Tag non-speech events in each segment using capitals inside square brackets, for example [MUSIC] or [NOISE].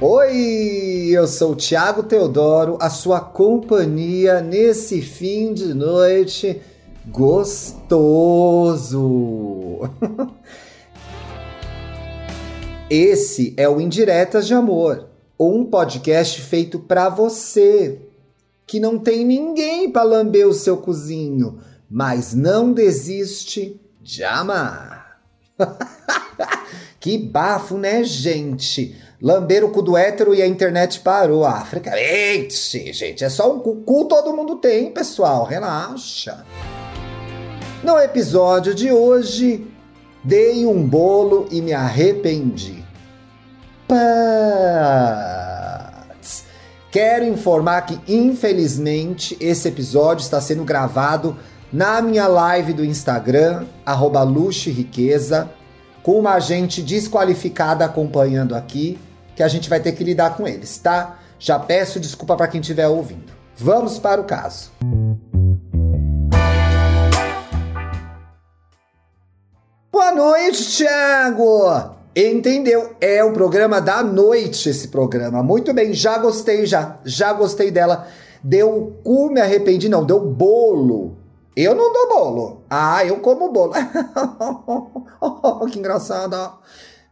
Oi, eu sou o Thiago Teodoro, a sua companhia nesse fim de noite gostoso. [LAUGHS] Esse é o Indiretas de Amor, um podcast feito para você que não tem ninguém para lamber o seu cozinho, mas não desiste de amar. [LAUGHS] que bafo, né, gente? Lamber o cu do hétero e a internet parou. Ah, fricamente, gente, é só um cu, cu todo mundo tem, pessoal, relaxa. No episódio de hoje, dei um bolo e me arrependi. Quero informar que, infelizmente, esse episódio está sendo gravado na minha live do Instagram, arroba Riqueza, com uma gente desqualificada acompanhando aqui que a gente vai ter que lidar com eles, tá? Já peço desculpa para quem estiver ouvindo. Vamos para o caso. Boa noite, Thiago! Entendeu? É o programa da noite esse programa. Muito bem, já gostei já. Já gostei dela. Deu cu, me arrependi não, deu bolo. Eu não dou bolo. Ah, eu como bolo. [LAUGHS] oh, que engraçado.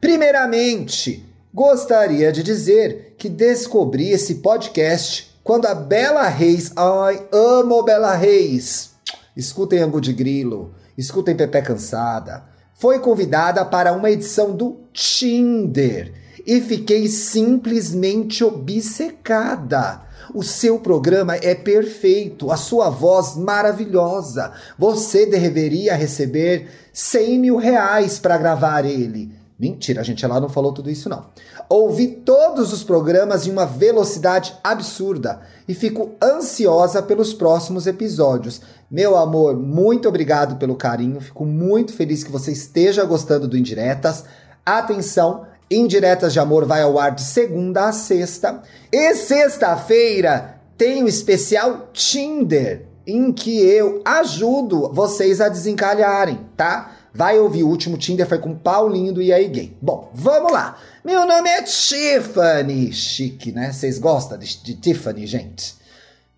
Primeiramente, Gostaria de dizer que descobri esse podcast quando a Bela Reis, ai, amo Bela Reis, escutem Angu de Grilo, escutem Pepe Cansada, foi convidada para uma edição do Tinder e fiquei simplesmente obcecada. O seu programa é perfeito, a sua voz maravilhosa. Você deveria receber 100 mil reais para gravar ele. Mentira, a gente ela não falou tudo isso não. Ouvi todos os programas em uma velocidade absurda e fico ansiosa pelos próximos episódios. Meu amor, muito obrigado pelo carinho. Fico muito feliz que você esteja gostando do Indiretas. Atenção, Indiretas de Amor vai ao ar de segunda a sexta. E sexta-feira tem o especial Tinder, em que eu ajudo vocês a desencalharem, tá? Vai ouvir o último Tinder foi com Paulinho do EA Gay. Bom, vamos lá. Meu nome é Tiffany. Chique, né? Vocês gostam de, de Tiffany, gente?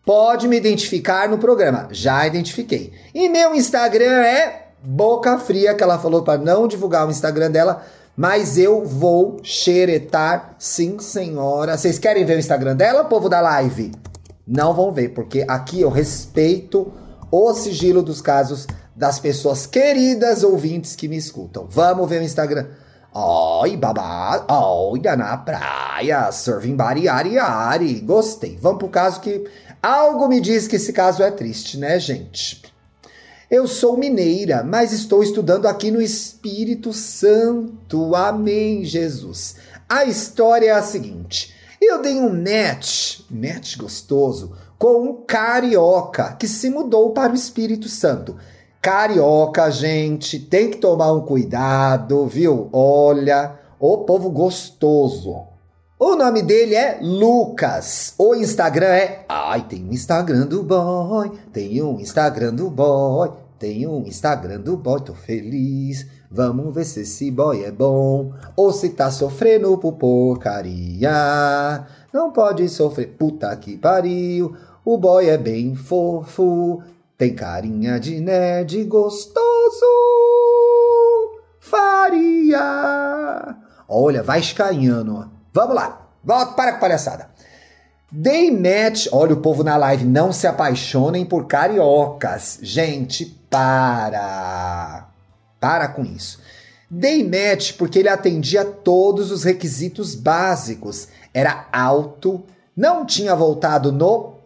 Pode me identificar no programa. Já identifiquei. E meu Instagram é Boca Fria, que ela falou para não divulgar o Instagram dela, mas eu vou xeretar, sim, senhora. Vocês querem ver o Instagram dela, povo da live? Não vão ver, porque aqui eu respeito o sigilo dos casos das pessoas queridas ouvintes que me escutam. Vamos ver o Instagram. Oi, babá, olha na praia, serving body, ari, ari. Gostei. Vamos pro caso que algo me diz que esse caso é triste, né, gente? Eu sou mineira, mas estou estudando aqui no Espírito Santo. Amém, Jesus. A história é a seguinte: eu dei um match, match gostoso, com um carioca que se mudou para o Espírito Santo. Carioca, gente, tem que tomar um cuidado, viu? Olha, o povo gostoso. O nome dele é Lucas. O Instagram é. Ai, tem um Instagram do boy. Tem um Instagram do boy. Tem um Instagram do boy. Tô feliz. Vamos ver se esse boy é bom. Ou se tá sofrendo por porcaria. Não pode sofrer. Puta que pariu. O boy é bem fofo. Tem carinha de nerd gostoso. Faria. Olha, vai escanhando. Vamos lá. Volta para com palhaçada. Dei match. Olha o povo na live. Não se apaixonem por cariocas. Gente, para. Para com isso. Dei match porque ele atendia todos os requisitos básicos. Era alto, não tinha voltado no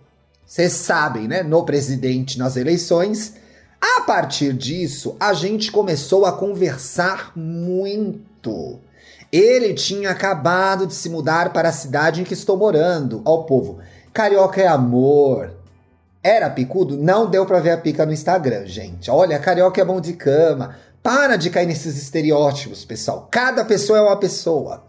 vocês sabem, né? No presidente nas eleições. A partir disso, a gente começou a conversar muito. Ele tinha acabado de se mudar para a cidade em que estou morando. Ó, povo, carioca é amor. Era picudo? Não deu para ver a pica no Instagram, gente. Olha, carioca é bom de cama. Para de cair nesses estereótipos, pessoal. Cada pessoa é uma pessoa.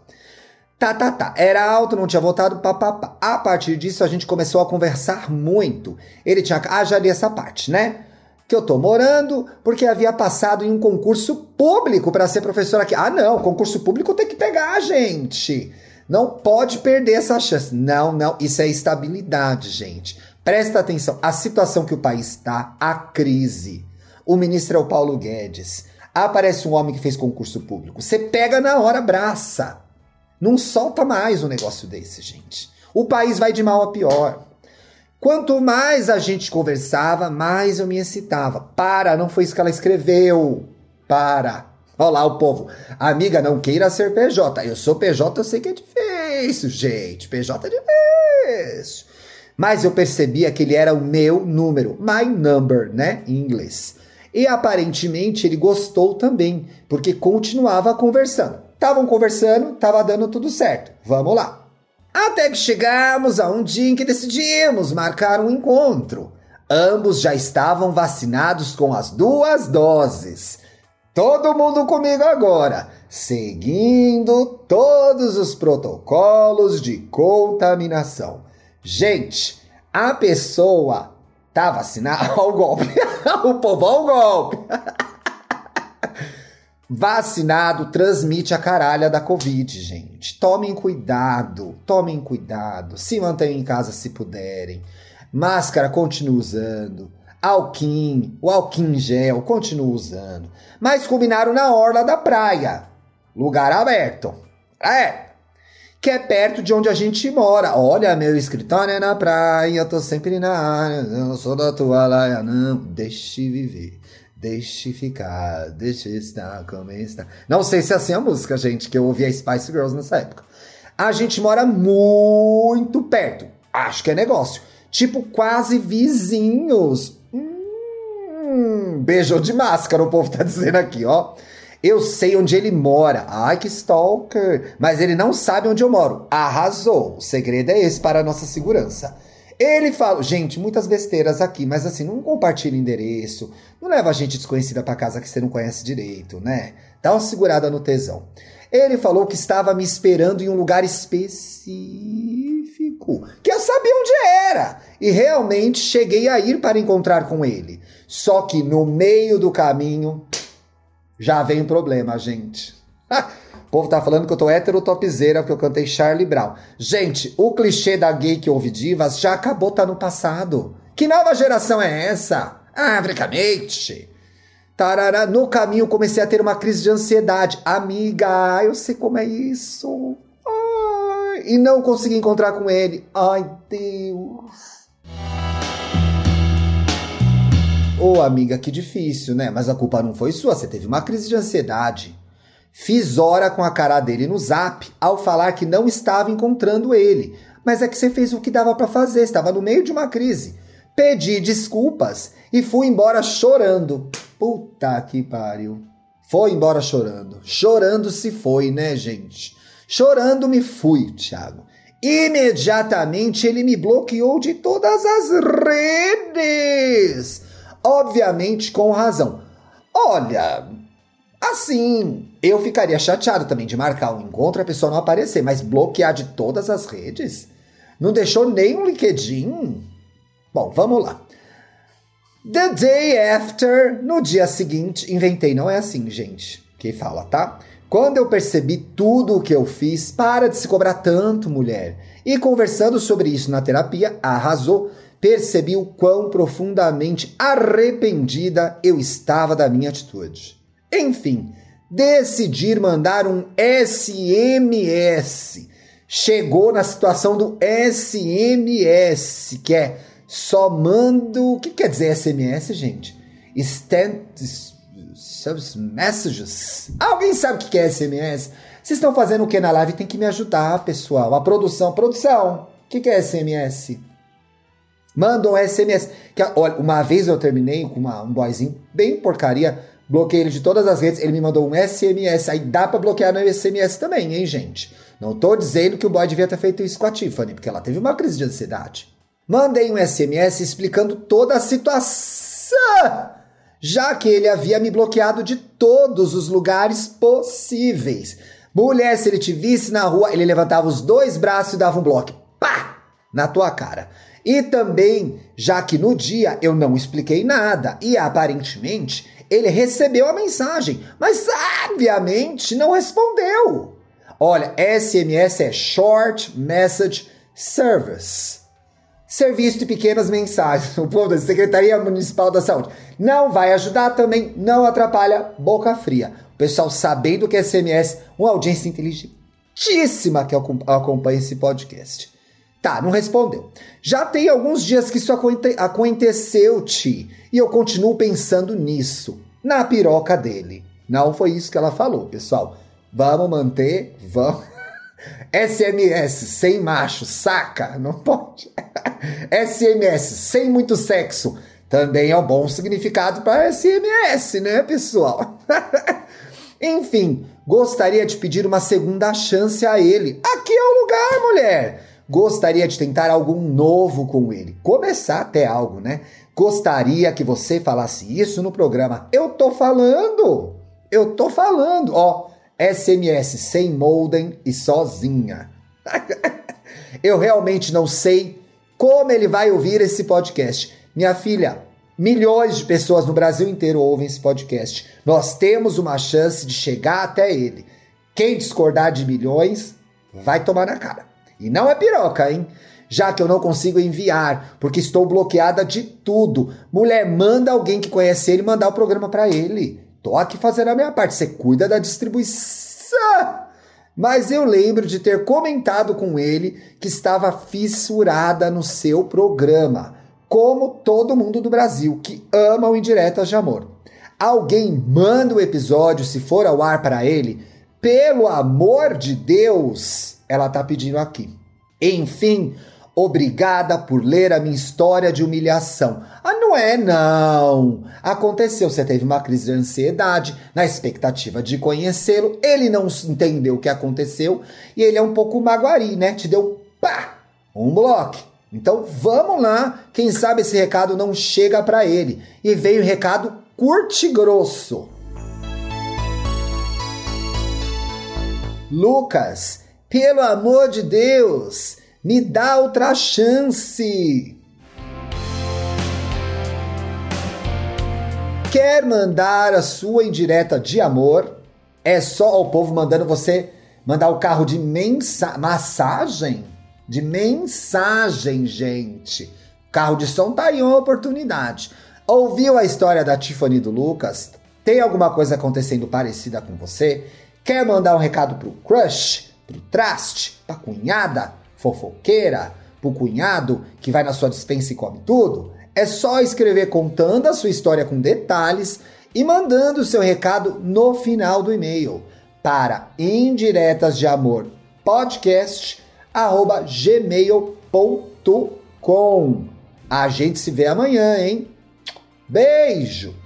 Tá, tá, tá. Era alto, não tinha votado, papapá. A partir disso, a gente começou a conversar muito. Ele tinha. Ah, já li essa parte, né? Que eu tô morando porque havia passado em um concurso público para ser professor aqui. Ah, não, concurso público tem que pegar, gente. Não pode perder essa chance. Não, não, isso é estabilidade, gente. Presta atenção, a situação que o país está, a crise. O ministro é o Paulo Guedes. Aparece um homem que fez concurso público. Você pega na hora, abraça. Não solta mais um negócio desse, gente. O país vai de mal a pior. Quanto mais a gente conversava, mais eu me excitava. Para, não foi isso que ela escreveu. Para. Olha lá o povo. Amiga, não queira ser PJ. Eu sou PJ, eu sei que é difícil, gente. PJ é difícil. Mas eu percebia que ele era o meu número, my number, né, em inglês. E aparentemente ele gostou também, porque continuava conversando. Estavam conversando, estava dando tudo certo. Vamos lá. Até que chegamos a um dia em que decidimos marcar um encontro. Ambos já estavam vacinados com as duas doses. Todo mundo comigo agora, seguindo todos os protocolos de contaminação. Gente, a pessoa tá vacinada. [LAUGHS] Olha o golpe. [LAUGHS] o povo, olha o golpe. [LAUGHS] Vacinado transmite a caralha da Covid, gente. Tomem cuidado, tomem cuidado. Se mantenham em casa se puderem. Máscara, continue usando. Alquim, o alquim gel, continua usando. Mas combinaram na orla da praia. Lugar aberto. É. Que é perto de onde a gente mora. Olha, meu escritório é na praia, eu tô sempre na área. Eu não sou da tua laia, não. Deixe viver. Deixe ficar, deixe estar como está. Não sei se é assim a música, gente, que eu ouvi a Spice Girls nessa época. A gente mora muito perto. Acho que é negócio. Tipo, quase vizinhos. Hum, de máscara, o povo tá dizendo aqui, ó. Eu sei onde ele mora. Ai, que stalker. Mas ele não sabe onde eu moro. Arrasou. O segredo é esse para a nossa segurança. Ele fala, gente, muitas besteiras aqui, mas assim, não compartilha endereço, não leva gente desconhecida para casa que você não conhece direito, né? Dá uma segurada no tesão. Ele falou que estava me esperando em um lugar específico, que eu sabia onde era, e realmente cheguei a ir para encontrar com ele. Só que no meio do caminho já vem o problema, gente. [LAUGHS] o povo tá falando que eu tô hétero topzeira porque eu cantei Charlie Brown. Gente, o clichê da gay que ouve divas já acabou, tá no passado. Que nova geração é essa? Ah, francamente. Tarará, no caminho comecei a ter uma crise de ansiedade. Amiga, eu sei como é isso. Ai, e não consegui encontrar com ele. Ai, Deus. Ô, oh, amiga, que difícil, né? Mas a culpa não foi sua, você teve uma crise de ansiedade. Fiz hora com a cara dele no zap ao falar que não estava encontrando ele. Mas é que você fez o que dava para fazer, estava no meio de uma crise. Pedi desculpas e fui embora chorando. Puta que pariu. Foi embora chorando. Chorando se foi, né, gente? Chorando me fui, Thiago. Imediatamente ele me bloqueou de todas as redes obviamente com razão. Olha, assim, eu ficaria chateado também de marcar um encontro e a pessoa não aparecer, mas bloquear de todas as redes? Não deixou nem um LinkedIn? Bom, vamos lá. The day after, no dia seguinte, inventei, não é assim, gente, que fala, tá? Quando eu percebi tudo o que eu fiz, para de se cobrar tanto, mulher. E conversando sobre isso na terapia, arrasou percebi o quão profundamente arrependida eu estava da minha atitude. Enfim, decidir mandar um SMS. Chegou na situação do SMS, que é só mando. O que quer dizer SMS, gente? Instant Messages. Alguém sabe o que é SMS? Vocês estão fazendo o que na live? Tem que me ajudar, pessoal. A produção. Produção, o que é SMS? Manda um SMS. Que, olha, uma vez eu terminei com uma, um boyzinho bem porcaria, bloqueei ele de todas as redes, ele me mandou um SMS. Aí dá pra bloquear no SMS também, hein, gente? Não tô dizendo que o boy devia ter feito isso com a Tiffany, porque ela teve uma crise de ansiedade. Mandei um SMS explicando toda a situação, já que ele havia me bloqueado de todos os lugares possíveis. Mulher, se ele te visse na rua, ele levantava os dois braços e dava um bloco. Pá! Na tua cara. E também, já que no dia eu não expliquei nada e aparentemente ele recebeu a mensagem, mas sabiamente não respondeu. Olha, SMS é Short Message Service. Serviço de pequenas mensagens. [LAUGHS] O povo da Secretaria Municipal da Saúde. Não vai ajudar também, não atrapalha, boca fria. O pessoal sabendo que é SMS, uma audiência inteligentíssima que acompanha esse podcast. Tá, não respondeu. Já tem alguns dias que isso aconteceu, Ti, e eu continuo pensando nisso, na piroca dele. Não foi isso que ela falou, pessoal. Vamos manter, vamos. [LAUGHS] SMS sem macho, saca? Não pode. [LAUGHS] SMS sem muito sexo também é um bom significado para SMS, né, pessoal? [LAUGHS] Enfim, gostaria de pedir uma segunda chance a ele. Aqui é o lugar, mulher. Gostaria de tentar algo novo com ele. Começar até algo, né? Gostaria que você falasse isso no programa. Eu tô falando. Eu tô falando. Ó, SMS sem modem e sozinha. [LAUGHS] Eu realmente não sei como ele vai ouvir esse podcast. Minha filha, milhões de pessoas no Brasil inteiro ouvem esse podcast. Nós temos uma chance de chegar até ele. Quem discordar de milhões vai tomar na cara. E não é piroca, hein? Já que eu não consigo enviar, porque estou bloqueada de tudo. Mulher, manda alguém que conhece ele mandar o programa para ele. Tô aqui fazendo a minha parte. Você cuida da distribuição. Mas eu lembro de ter comentado com ele que estava fissurada no seu programa, como todo mundo do Brasil que ama o Indiretas de Amor. Alguém manda o episódio, se for ao ar para ele, pelo amor de Deus, ela tá pedindo aqui. Enfim, Obrigada por ler a minha história de humilhação. Ah, não é não. Aconteceu, você teve uma crise de ansiedade, na expectativa de conhecê-lo, ele não entendeu o que aconteceu e ele é um pouco magoari, né? Te deu pá, um bloco. Então vamos lá, quem sabe esse recado não chega para ele. E veio o recado curte grosso. Lucas, pelo amor de Deus, me dá outra chance. Quer mandar a sua indireta de amor? É só o povo mandando você mandar o carro de mensa massagem? De mensagem, gente. Carro de som tá aí uma oportunidade. Ouviu a história da Tiffany do Lucas? Tem alguma coisa acontecendo parecida com você? Quer mandar um recado pro crush, traste, pra cunhada? fofoqueira, pro cunhado que vai na sua dispensa e come tudo, é só escrever contando a sua história com detalhes e mandando o seu recado no final do e-mail para indiretas de amor podcast@gmail.com. A gente se vê amanhã, hein? Beijo.